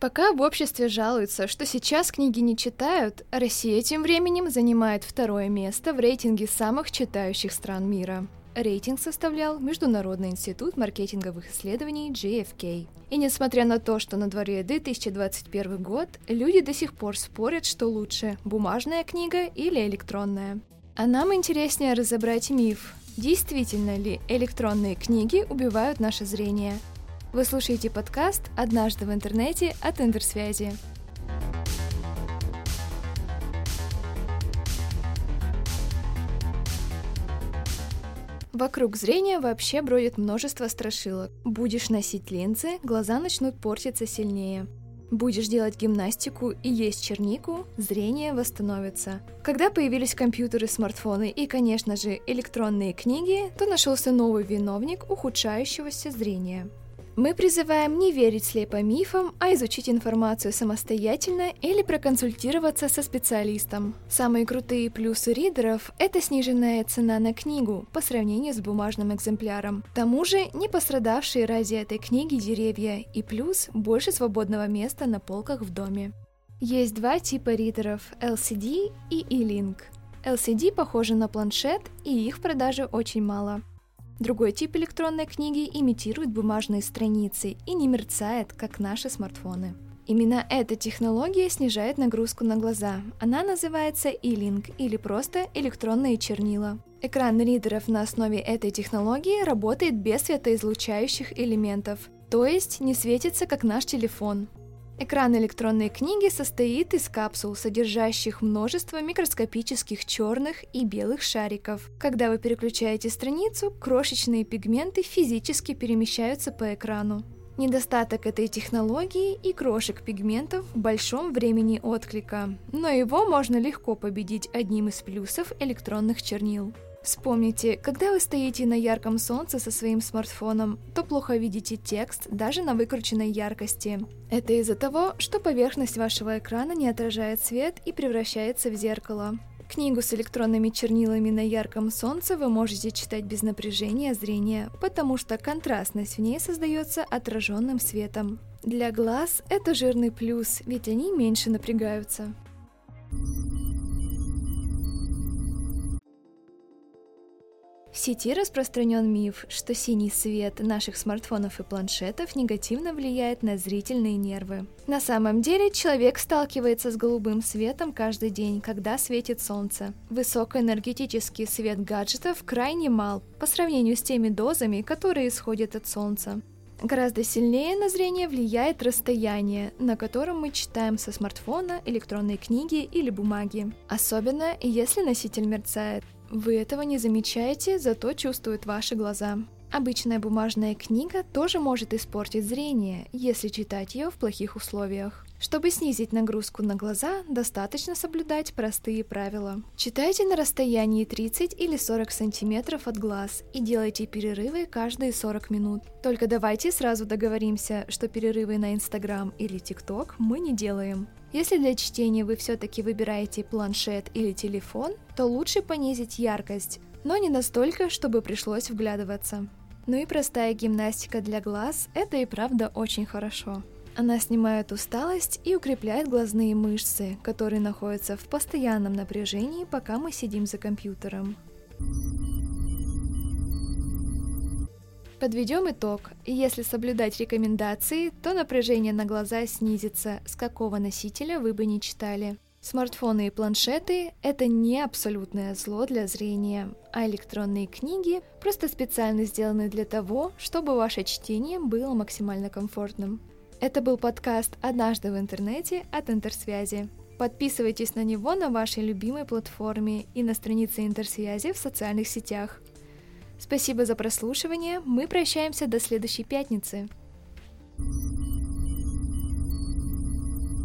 Пока в обществе жалуются, что сейчас книги не читают, Россия тем временем занимает второе место в рейтинге самых читающих стран мира. Рейтинг составлял Международный институт маркетинговых исследований JFK. И несмотря на то, что на дворе 2021 год, люди до сих пор спорят, что лучше – бумажная книга или электронная. А нам интереснее разобрать миф, действительно ли электронные книги убивают наше зрение – вы слушаете подкаст «Однажды в интернете» от Интерсвязи. Вокруг зрения вообще бродит множество страшилок. Будешь носить линзы, глаза начнут портиться сильнее. Будешь делать гимнастику и есть чернику, зрение восстановится. Когда появились компьютеры, смартфоны и, конечно же, электронные книги, то нашелся новый виновник ухудшающегося зрения. Мы призываем не верить слепо мифам, а изучить информацию самостоятельно или проконсультироваться со специалистом. Самые крутые плюсы ридеров – это сниженная цена на книгу по сравнению с бумажным экземпляром. К тому же не пострадавшие ради этой книги деревья и плюс больше свободного места на полках в доме. Есть два типа ридеров – LCD и E-Link. LCD похожи на планшет, и их в продаже очень мало. Другой тип электронной книги имитирует бумажные страницы и не мерцает, как наши смартфоны. Именно эта технология снижает нагрузку на глаза. Она называется e-link или просто электронные чернила. Экран ридеров на основе этой технологии работает без светоизлучающих элементов, то есть не светится как наш телефон. Экран электронной книги состоит из капсул, содержащих множество микроскопических черных и белых шариков. Когда вы переключаете страницу, крошечные пигменты физически перемещаются по экрану. Недостаток этой технологии и крошек пигментов в большом времени отклика, но его можно легко победить одним из плюсов электронных чернил. Вспомните, когда вы стоите на ярком солнце со своим смартфоном, то плохо видите текст даже на выкрученной яркости. Это из-за того, что поверхность вашего экрана не отражает свет и превращается в зеркало. Книгу с электронными чернилами на ярком солнце вы можете читать без напряжения зрения, потому что контрастность в ней создается отраженным светом. Для глаз это жирный плюс, ведь они меньше напрягаются. Сети распространен миф, что синий свет наших смартфонов и планшетов негативно влияет на зрительные нервы. На самом деле человек сталкивается с голубым светом каждый день, когда светит солнце. Высокоэнергетический свет гаджетов крайне мал по сравнению с теми дозами, которые исходят от солнца. Гораздо сильнее на зрение влияет расстояние, на котором мы читаем со смартфона, электронной книги или бумаги. Особенно, если носитель мерцает. Вы этого не замечаете, зато чувствуют ваши глаза. Обычная бумажная книга тоже может испортить зрение, если читать ее в плохих условиях. Чтобы снизить нагрузку на глаза, достаточно соблюдать простые правила. Читайте на расстоянии 30 или 40 сантиметров от глаз и делайте перерывы каждые 40 минут. Только давайте сразу договоримся, что перерывы на Инстаграм или ТикТок мы не делаем. Если для чтения вы все-таки выбираете планшет или телефон, то лучше понизить яркость, но не настолько, чтобы пришлось вглядываться. Ну и простая гимнастика для глаз – это и правда очень хорошо. Она снимает усталость и укрепляет глазные мышцы, которые находятся в постоянном напряжении, пока мы сидим за компьютером. Подведем итог. Если соблюдать рекомендации, то напряжение на глаза снизится, с какого носителя вы бы не читали. Смартфоны и планшеты – это не абсолютное зло для зрения, а электронные книги просто специально сделаны для того, чтобы ваше чтение было максимально комфортным. Это был подкаст «Однажды в интернете» от Интерсвязи. Подписывайтесь на него на вашей любимой платформе и на странице Интерсвязи в социальных сетях – Спасибо за прослушивание. Мы прощаемся до следующей пятницы. thank you